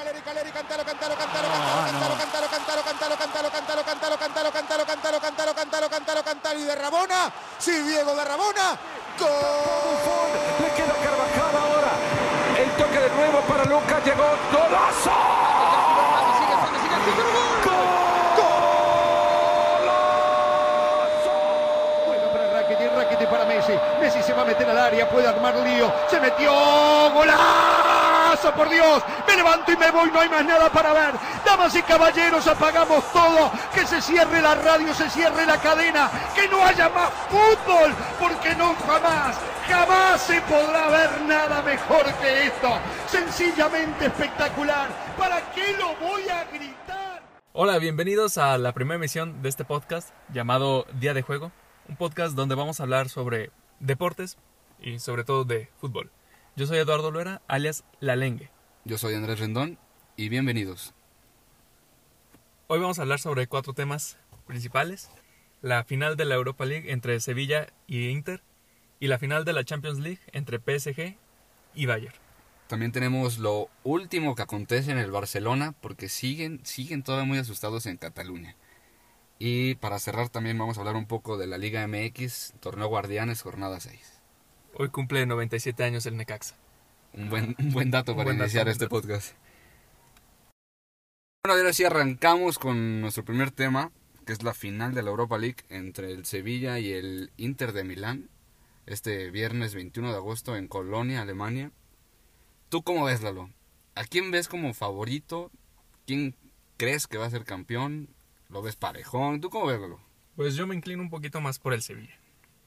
Caleri, Caleri, cantalo, cantalo, cantalo, cantalo, cantalo, cantalo, cantalo, cantalo, cantalo, cantalo, cantalo, cantalo, cantalo, cantalo, cantalo, cantalo, cantalo, y de Rabona, sí, Diego de Rabona, gol. Le queda Carvajal ahora. El toque de nuevo para Lucas. Llegó. ¡Golazo! Bueno para Rakitic, Rakitic para Messi. Messi se va a meter al área, puede armar lío. Se metió. ¡Golazo! Por Dios. Me levanto y me voy. No hay más nada para ver. Damas y caballeros, apagamos todo. Que se cierre la radio, se cierre la cadena. Que no haya más fútbol. Porque no jamás, jamás se podrá ver nada mejor que esto. Sencillamente espectacular. ¿Para qué lo voy a gritar? Hola, bienvenidos a la primera emisión de este podcast llamado Día de Juego, un podcast donde vamos a hablar sobre deportes y sobre todo de fútbol. Yo soy Eduardo Luera, alias La Lengue. Yo soy Andrés Rendón y bienvenidos. Hoy vamos a hablar sobre cuatro temas principales. La final de la Europa League entre Sevilla y Inter y la final de la Champions League entre PSG y Bayern. También tenemos lo último que acontece en el Barcelona porque siguen, siguen todavía muy asustados en Cataluña. Y para cerrar también vamos a hablar un poco de la Liga MX, Torneo Guardianes, jornada 6. Hoy cumple 97 años el Necaxa. Un buen, un buen dato para buen iniciar este dato. podcast. Bueno, ahora sí arrancamos con nuestro primer tema, que es la final de la Europa League entre el Sevilla y el Inter de Milán, este viernes 21 de agosto en Colonia, Alemania. ¿Tú cómo ves, Lalo? ¿A quién ves como favorito? ¿Quién crees que va a ser campeón? ¿Lo ves parejón? ¿Tú cómo ves, Lalo? Pues yo me inclino un poquito más por el Sevilla.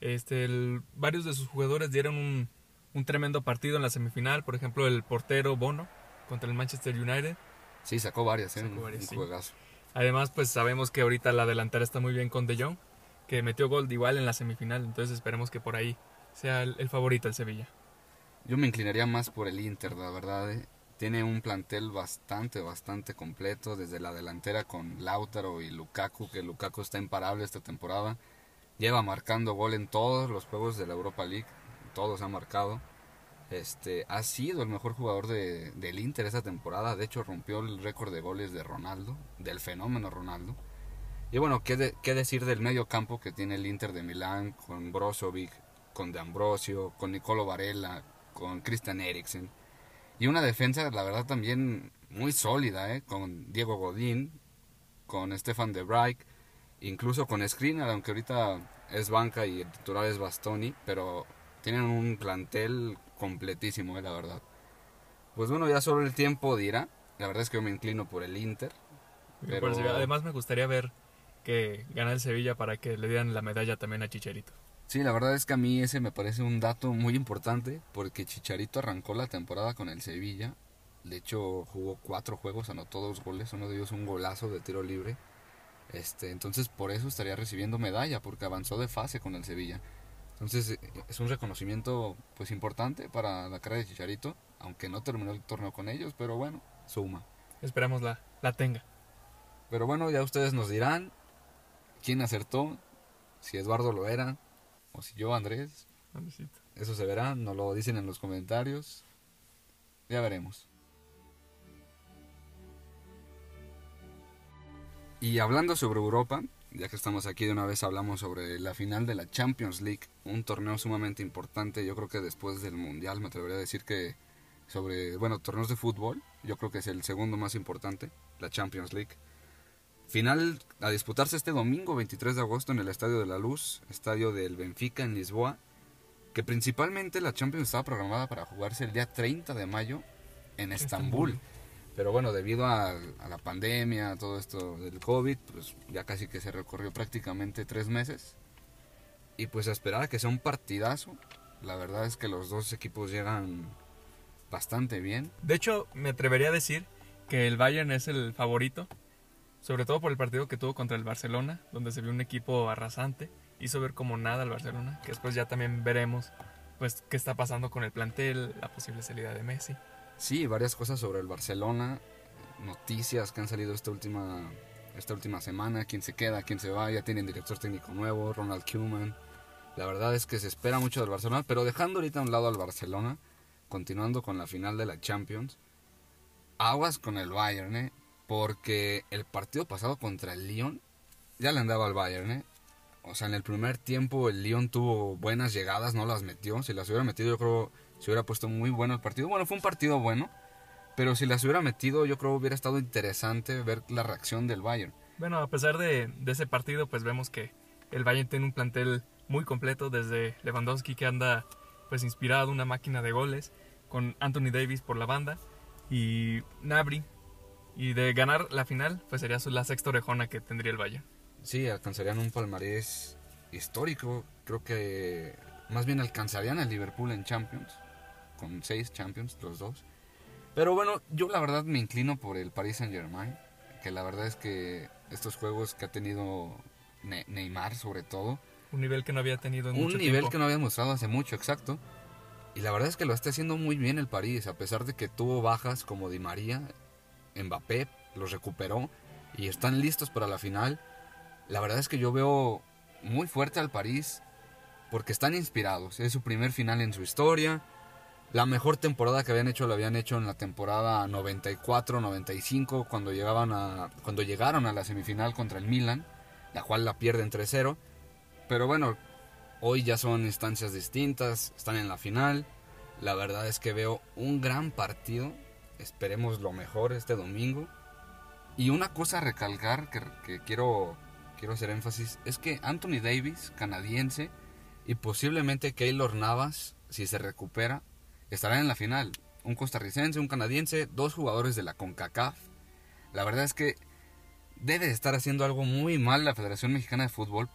Este, el- varios de sus jugadores dieron un, un tremendo partido en la semifinal. Por ejemplo, el portero Bono contra el Manchester United. Sí, sacó varias, ¿eh? Sacó varias, un sí. juegazo. Además, pues sabemos que ahorita la delantera está muy bien con De Jong, que metió gol de igual en la semifinal. Entonces esperemos que por ahí sea el, el favorito el Sevilla. Yo me inclinaría más por el Inter, la verdad. eh. Tiene un plantel bastante, bastante completo, desde la delantera con Lautaro y Lukaku, que Lukaku está imparable esta temporada. Lleva marcando gol en todos los juegos de la Europa League, todos ha marcado. Este, ha sido el mejor jugador de, del Inter esta temporada, de hecho rompió el récord de goles de Ronaldo, del fenómeno Ronaldo. Y bueno, ¿qué, de- qué decir del medio campo que tiene el Inter de Milán con Brozovic, con De Ambrosio, con Nicolo Varela, con Christian Eriksen? Y una defensa, la verdad, también muy sólida, ¿eh? con Diego Godín, con Stefan de Vrij, incluso con Skriniar, aunque ahorita es banca y el titular es Bastoni, pero tienen un plantel completísimo, ¿eh? la verdad. Pues bueno, ya solo el tiempo dirá. La verdad es que yo me inclino por el Inter. Por Pero- el Sevilla. Además, me gustaría ver que gana el Sevilla para que le dieran la medalla también a Chicharito. Sí, la verdad es que a mí ese me parece un dato muy importante porque Chicharito arrancó la temporada con el Sevilla. De hecho, jugó cuatro juegos, anotó dos goles, uno de ellos un golazo de tiro libre. Este, entonces por eso estaría recibiendo medalla porque avanzó de fase con el Sevilla. Entonces eh, es un reconocimiento pues importante para la cara de Chicharito, aunque no terminó el torneo con ellos, pero bueno, suma. Esperamos la, la tenga. Pero bueno, ya ustedes nos dirán quién acertó, si Eduardo lo era o si yo Andrés. Eso se verá, nos lo dicen en los comentarios. Ya veremos. Y hablando sobre Europa, ya que estamos aquí de una vez hablamos sobre la final de la Champions League, un torneo sumamente importante, yo creo que después del Mundial me atrevería a decir que sobre, bueno, torneos de fútbol, yo creo que es el segundo más importante, la Champions League. Final a disputarse este domingo 23 de agosto en el Estadio de la Luz, estadio del Benfica en Lisboa, que principalmente la Champions estaba programada para jugarse el día 30 de mayo en Estambul. Estambul. Pero bueno, debido a, a la pandemia, a todo esto del COVID, pues ya casi que se recorrió prácticamente tres meses. Y pues a esperar a que sea un partidazo. La verdad es que los dos equipos llegan bastante bien. De hecho, me atrevería a decir que el Bayern es el favorito, sobre todo por el partido que tuvo contra el Barcelona, donde se vio un equipo arrasante, hizo ver como nada al Barcelona, que después ya también veremos pues qué está pasando con el plantel, la posible salida de Messi. Sí, varias cosas sobre el Barcelona, noticias que han salido esta última, esta última semana, quién se queda, quién se va, ya tienen director técnico nuevo, Ronald Koeman. La verdad es que se espera mucho del Barcelona, pero dejando ahorita a un lado al Barcelona, continuando con la final de la Champions, aguas con el Bayern, ¿eh? Porque el partido pasado contra el Lyon ya le andaba al Bayern, ¿eh? O sea, en el primer tiempo el Lyon tuvo buenas llegadas, no las metió. Si las hubiera metido, yo creo se hubiera puesto muy bueno el partido. Bueno, fue un partido bueno, pero si las hubiera metido, yo creo hubiera estado interesante ver la reacción del Bayern. Bueno, a pesar de, de ese partido, pues vemos que el Bayern tiene un plantel muy completo, desde Lewandowski que anda pues inspirado, una máquina de goles, con Anthony Davis por la banda y Nabri. Y de ganar la final, pues sería la sexta orejona que tendría el Bayern. Sí, alcanzarían un palmarés histórico. Creo que más bien alcanzarían al Liverpool en Champions, con seis Champions, los dos. Pero bueno, yo la verdad me inclino por el Paris Saint Germain, que la verdad es que estos juegos que ha tenido Neymar sobre todo. Un nivel que no había tenido en Un nivel que no había mostrado hace mucho, exacto. Y la verdad es que lo está haciendo muy bien el París, a pesar de que tuvo bajas como Di María, Mbappé los recuperó y están listos para la final. La verdad es que yo veo muy fuerte al París porque están inspirados. Es su primer final en su historia. La mejor temporada que habían hecho la habían hecho en la temporada 94-95 cuando llegaban a cuando llegaron a la semifinal contra el Milan, la cual la pierden 3-0. Pero bueno, hoy ya son instancias distintas, están en la final. La verdad es que veo un gran partido. Esperemos lo mejor este domingo. Y una cosa a recalcar que, que quiero quiero hacer énfasis es que Anthony Davis, canadiense, y posiblemente Keylor Navas, si se recupera, estarán en la final. Un costarricense, un canadiense, dos jugadores de la CONCACAF. La verdad es que debe estar haciendo algo muy mal la Federación Mexicana de Fútbol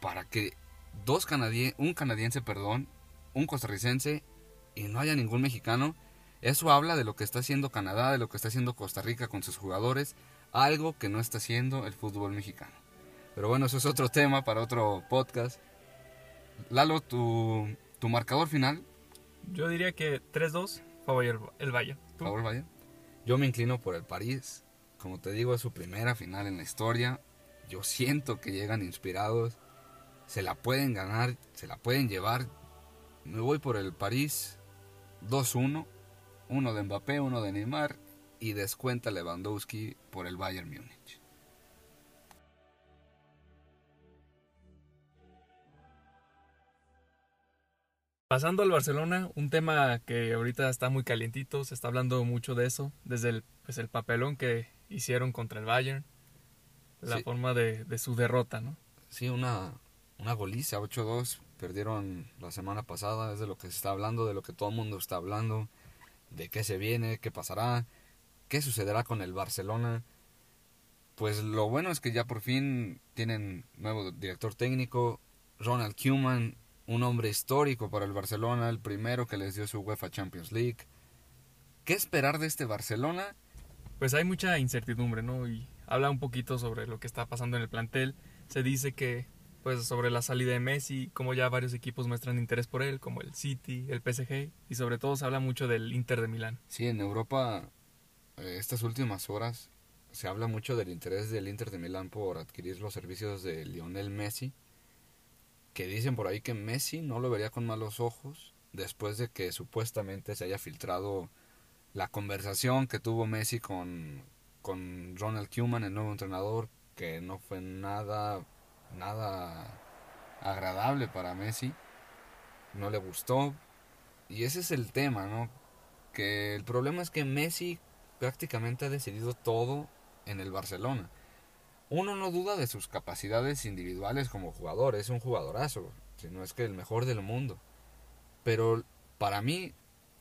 para que dos canadienses, un canadiense, perdón, un costarricense y no haya ningún mexicano. Eso habla de lo que está haciendo Canadá, de lo que está haciendo Costa Rica con sus jugadores, algo que no está haciendo el fútbol mexicano. Pero bueno, eso es otro tema para otro podcast. Lalo, tu, tu marcador final. Yo diría que 3-2, favor el Bayern. Favor el Bayern. Yo me inclino por el París. Como te digo, es su primera final en la historia. Yo siento que llegan inspirados. Se la pueden ganar, se la pueden llevar. Me voy por el París 2-1. Uno de Mbappé, uno de Neymar. Y descuenta Lewandowski por el Bayern Múnich. Pasando al Barcelona, un tema que ahorita está muy calientito, se está hablando mucho de eso, desde el, pues el papelón que hicieron contra el Bayern, la forma de, su derrota, ¿no? Sí, una, una goliza, 8-2, perdieron la semana pasada, es de lo que se está hablando, de lo que todo el mundo está hablando, de qué se viene, qué pasará, qué sucederá con el Barcelona. Pues lo bueno es que ya por fin tienen nuevo director técnico, Ronald Koeman un hombre histórico para el Barcelona, el primero que les dio su UEFA Champions League. ¿Qué esperar de este Barcelona? Pues hay mucha incertidumbre, ¿no? Y habla un poquito sobre lo que está pasando en el plantel. Se dice que, pues, sobre la salida de Messi, como ya varios equipos muestran interés por él, como el City, el PSG, y sobre todo se habla mucho del Inter de Milán. Sí, en Europa, eh, estas últimas horas, se habla mucho del interés del Inter de Milán por adquirir los servicios de Lionel Messi que dicen por ahí que Messi no lo vería con malos ojos después de que supuestamente se haya filtrado la conversación que tuvo Messi con, con Ronald Koeman, el nuevo entrenador, que no fue nada, nada agradable para Messi, no le gustó. Y ese es el tema, ¿no? Que el problema es que Messi prácticamente ha decidido todo en el Barcelona uno no duda de sus capacidades individuales como jugador, es un jugadorazo, si no es que el mejor del mundo. Pero para mí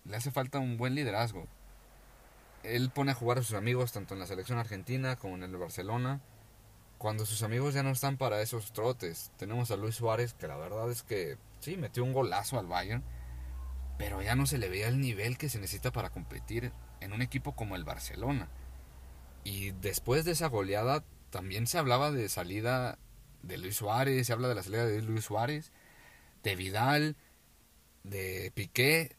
le hace falta un buen liderazgo. Él pone a jugar a sus amigos tanto en la selección argentina como en el Barcelona. Cuando sus amigos ya no están para esos trotes. Tenemos a Luis Suárez, que la verdad es que sí, metió un golazo al Bayern, pero ya no se le veía el nivel que se necesita para competir en un equipo como el Barcelona. Y después de esa goleada también se hablaba de salida de Luis Suárez, se habla de la salida de Luis Suárez, de Vidal, de Piqué.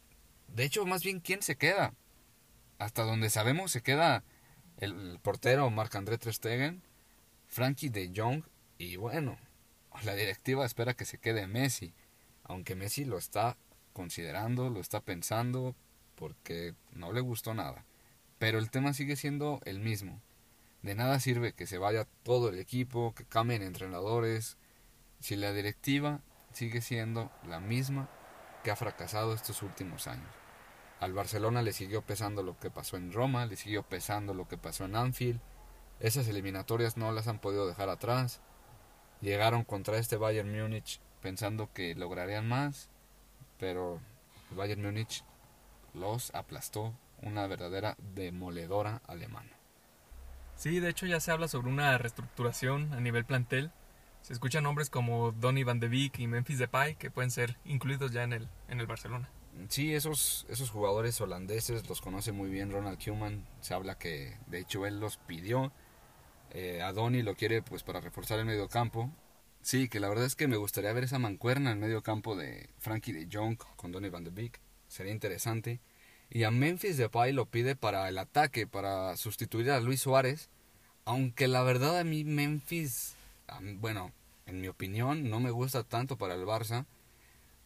De hecho, más bien, ¿quién se queda? Hasta donde sabemos se queda el, portero Marc-André Trestegen, Frankie de Jong y bueno, la directiva espera que se quede Messi, aunque Messi lo está considerando, lo está pensando porque no le gustó nada. Pero el tema sigue siendo el mismo. De nada sirve que se vaya todo el equipo, que cambien entrenadores, si la directiva sigue siendo la misma que ha fracasado estos últimos años. Al Barcelona le siguió pesando lo que pasó en Roma, le siguió pesando lo que pasó en Anfield. Esas eliminatorias no las han podido dejar atrás. Llegaron contra este Bayern Múnich pensando que lograrían más, pero el Bayern Múnich los aplastó una verdadera demoledora alemana. Sí, de hecho ya se habla sobre una reestructuración a nivel plantel. Se escuchan nombres como Donny van de Beek y Memphis Depay que pueden ser incluidos ya en el, en el Barcelona. Sí, esos, esos jugadores holandeses los conoce muy bien Ronald Koeman. Se habla que de hecho él los pidió. Eh, a Donny lo quiere pues para reforzar el medio campo. Sí, que la verdad es que me gustaría ver esa mancuerna en medio campo de Frankie de Jong con Donny van de Beek. Sería interesante. Y a Memphis Depay lo pide para el ataque, para sustituir a Luis Suárez. Aunque la verdad a mí Memphis, bueno, en mi opinión, no me gusta tanto para el Barça.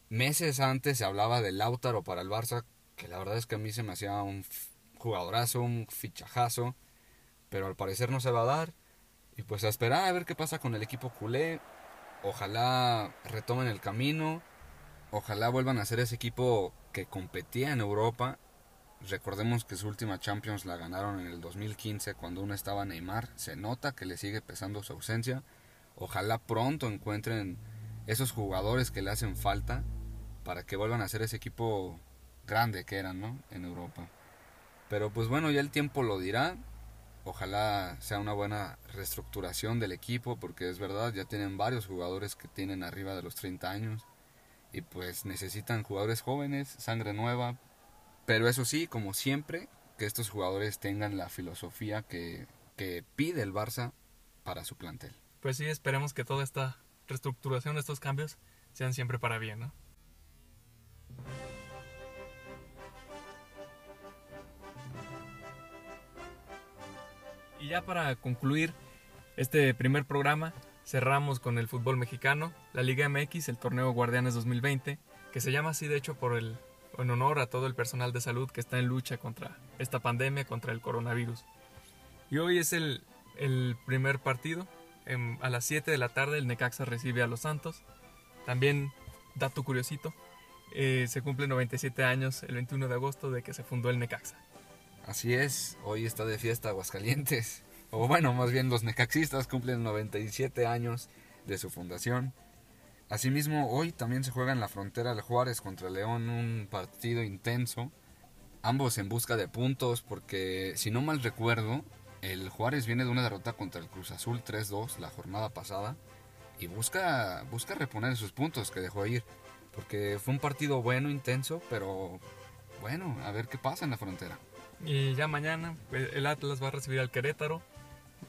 Meses antes se hablaba de Lautaro para el Barça, que la verdad es que a mí se me hacía un jugadorazo, un fichajazo. Pero al parecer no se va a dar. Y pues a esperar a ver qué pasa con el equipo culé. Ojalá retomen el camino. Ojalá vuelvan a ser ese equipo que competía en Europa Recordemos que su última Champions la ganaron en el 2015 cuando uno estaba Neymar. Se nota que le sigue pesando su ausencia. Ojalá pronto encuentren esos jugadores que le hacen falta para que vuelvan a ser ese equipo grande que eran, ¿no? En Europa. Pero pues bueno, ya el tiempo lo dirá. Ojalá sea una buena reestructuración del equipo porque es verdad, ya tienen varios jugadores que tienen arriba de los 30 años y pues necesitan jugadores jóvenes, sangre nueva pero eso sí, como siempre, que estos jugadores tengan la filosofía que, pide el Barça para su plantel. Pues sí, esperemos que toda esta reestructuración, estos cambios, sean siempre para bien, ¿no? Y ya para concluir este primer programa, cerramos con el fútbol mexicano, la Liga MX, el torneo Guardianes 2020, que se llama así de hecho por el en honor a todo el personal de salud que está en lucha contra esta pandemia, contra el coronavirus. Y hoy es el, primer partido. a las 7 de la tarde el Necaxa recibe a los Santos. También, dato curiosito, eh, se cumple 97 años el 21 de agosto de que se fundó el Necaxa. Así es, hoy está de fiesta Aguascalientes. O bueno, más bien los necaxistas cumplen 97 años de su fundación. Asimismo, hoy también se juega en la frontera el Juárez contra León un partido intenso, ambos en busca de puntos porque si no mal recuerdo, el Juárez viene de una derrota contra el Cruz Azul 3-2 la jornada pasada y busca, busca reponer sus puntos que dejó ir, porque fue un partido bueno, intenso, pero bueno, a ver qué pasa en la frontera. Y ya mañana el Atlas va a recibir al Querétaro,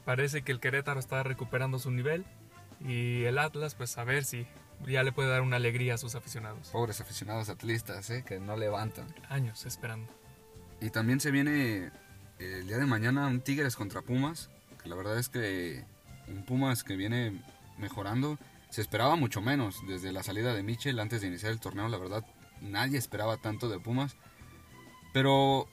parece que el Querétaro está recuperando su nivel y el Atlas pues a ver si ya le puede dar una alegría a sus aficionados. Pobres aficionados atlistas, ¿eh? que no levantan. Años esperando. Y también se viene el día de mañana un Tigres contra Pumas, que la verdad es que un Pumas que viene mejorando. Se esperaba mucho menos desde la salida de Michel antes de iniciar el torneo, la verdad nadie esperaba tanto de Pumas. Pero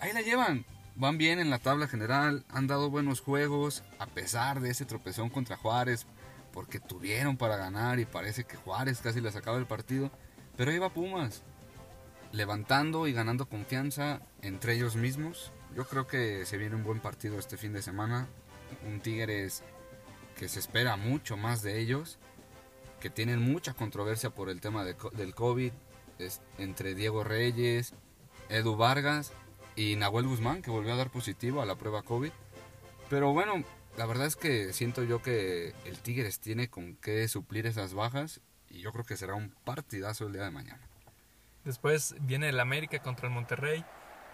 ahí la llevan, van bien en la tabla general, han dado buenos juegos, a pesar de ese tropezón contra Juárez, porque tuvieron para ganar y parece que Juárez casi le sacaba el partido, pero iba Pumas, levantando y ganando confianza entre ellos mismos. Yo creo que se viene un buen partido este fin de semana, un Tigres que se espera mucho más de ellos, que tienen mucha controversia por el tema del COVID, entre Diego Reyes, Edu Vargas y Nahuel Guzmán, que volvió a dar positivo a la prueba COVID. Pero bueno, la verdad es que siento yo que el Tigres tiene con qué suplir esas bajas y yo creo que será un partidazo el día de mañana. Después viene el América contra el Monterrey.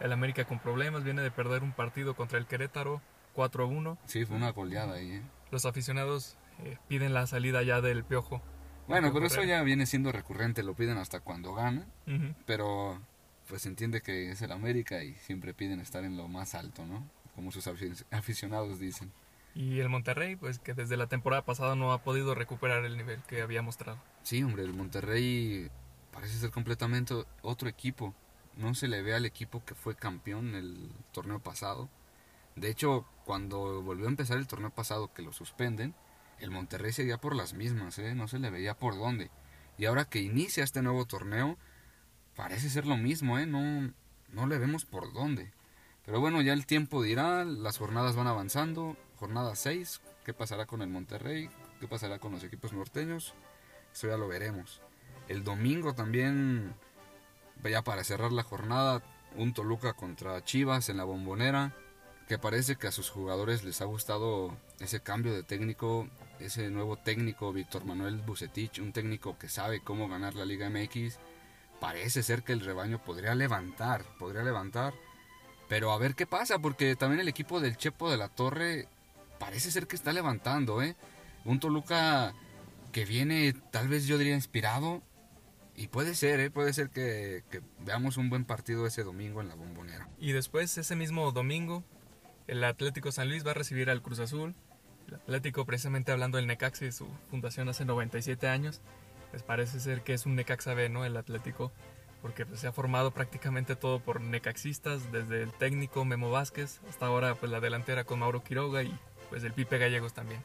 El América con problemas, viene de perder un partido contra el Querétaro 4-1. Sí, fue una goleada ahí. ¿eh? Los aficionados eh, piden la salida ya del Piojo. Bueno, pero eso ya viene siendo recurrente, lo piden hasta cuando gana, pero pues se entiende que es el América y siempre piden estar en lo más alto, ¿no? Como sus aficionados dicen. Y el Monterrey, pues que desde la temporada pasada no ha podido recuperar el nivel que había mostrado. Sí, hombre, el Monterrey parece ser completamente otro equipo. no se le ve al equipo que fue campeón el torneo pasado. De hecho, cuando volvió a empezar el torneo pasado que lo suspenden, el Monterrey seguía por las mismas, ¿eh? no se le veía por dónde. Y ahora que inicia este nuevo torneo, parece ser lo mismo, ¿eh? no, no le vemos por dónde. Pero bueno, ya el tiempo dirá, las jornadas van avanzando, jornada 6, ¿qué pasará con el Monterrey? ¿Qué pasará con los equipos norteños? Eso ya lo veremos. El domingo también, ya para cerrar la jornada, un Toluca contra Chivas en la bombonera, que parece que a sus jugadores les ha gustado ese cambio de técnico, ese nuevo técnico Víctor Manuel Bucetich, un técnico que sabe cómo ganar la Liga MX. Parece ser que el rebaño podría levantar, podría levantar pero a ver qué pasa, porque también el equipo del Chepo de la Torre parece ser que está levantando, ¿eh? Un Toluca que viene, tal vez yo diría, inspirado. Y puede ser, ¿eh? Puede ser que, veamos un buen partido ese domingo en la bombonera. Y después, ese mismo domingo, el Atlético San Luis va a recibir al Cruz Azul. El Atlético, precisamente hablando del Necaxa y su fundación hace 97 años, pues parece ser que es un Necaxa B, ¿no? El Atlético porque pues, se ha formado prácticamente todo por necaxistas, desde el técnico Memo Vázquez hasta ahora pues la delantera con Mauro Quiroga y pues el Pipe Gallegos también.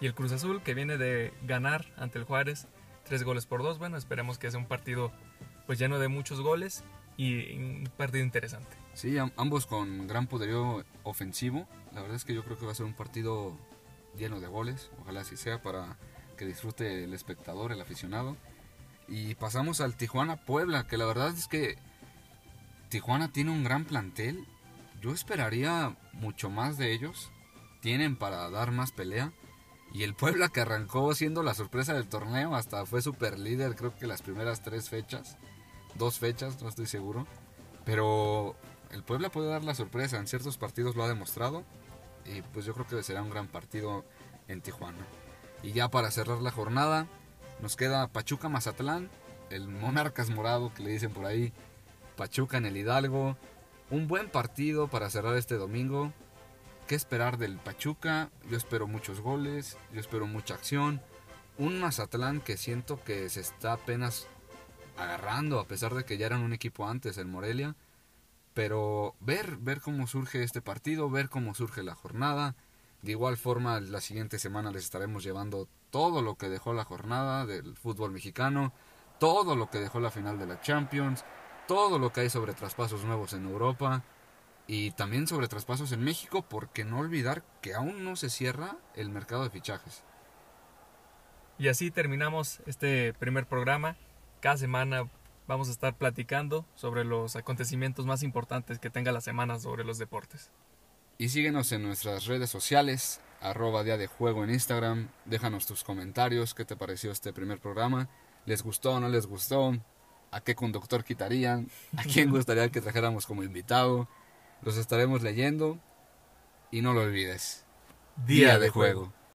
Y el Cruz Azul que viene de ganar ante el Juárez tres goles por dos, bueno, esperemos que sea un partido pues lleno de muchos goles y un partido interesante. Sí, ambos con gran poderío ofensivo. La verdad es que yo creo que va a ser un partido lleno de goles. Ojalá así sea para que disfrute el espectador, el aficionado. Y pasamos al Tijuana Puebla, que la verdad es que Tijuana tiene un gran plantel. Yo esperaría mucho más de ellos. Tienen para dar más pelea. Y el Puebla que arrancó siendo la sorpresa del torneo, hasta fue super líder creo que las primeras tres fechas. Dos fechas, no estoy seguro. Pero el Puebla puede dar la sorpresa, en ciertos partidos lo ha demostrado. Y pues yo creo que será un gran partido en Tijuana. Y ya para cerrar la jornada, nos queda Pachuca Mazatlán, el Monarcas Morado que le dicen por ahí, Pachuca en el Hidalgo. Un buen partido para cerrar este domingo. ¿Qué esperar del Pachuca? Yo espero muchos goles, yo espero mucha acción. Un Mazatlán que siento que se está apenas agarrando, a pesar de que ya eran un equipo antes, el Morelia. Pero ver, ver cómo surge este partido, ver cómo surge la jornada. De igual forma, la siguiente semana les estaremos llevando todo lo que dejó la jornada del fútbol mexicano, todo lo que dejó la final de la Champions, todo lo que hay sobre traspasos nuevos en Europa y también sobre traspasos en México, porque no olvidar que aún no se cierra el mercado de fichajes. Y así terminamos este primer programa. Cada semana vamos a estar platicando sobre los acontecimientos más importantes que tenga la semana sobre los deportes. Y síguenos en nuestras redes sociales, arroba día de juego en Instagram. Déjanos tus comentarios, qué te pareció este primer programa. ¿Les gustó o no les gustó? ¿A qué conductor quitarían? ¿A quién gustaría que trajéramos como invitado? Los estaremos leyendo. Y no lo olvides. Día, de, juego.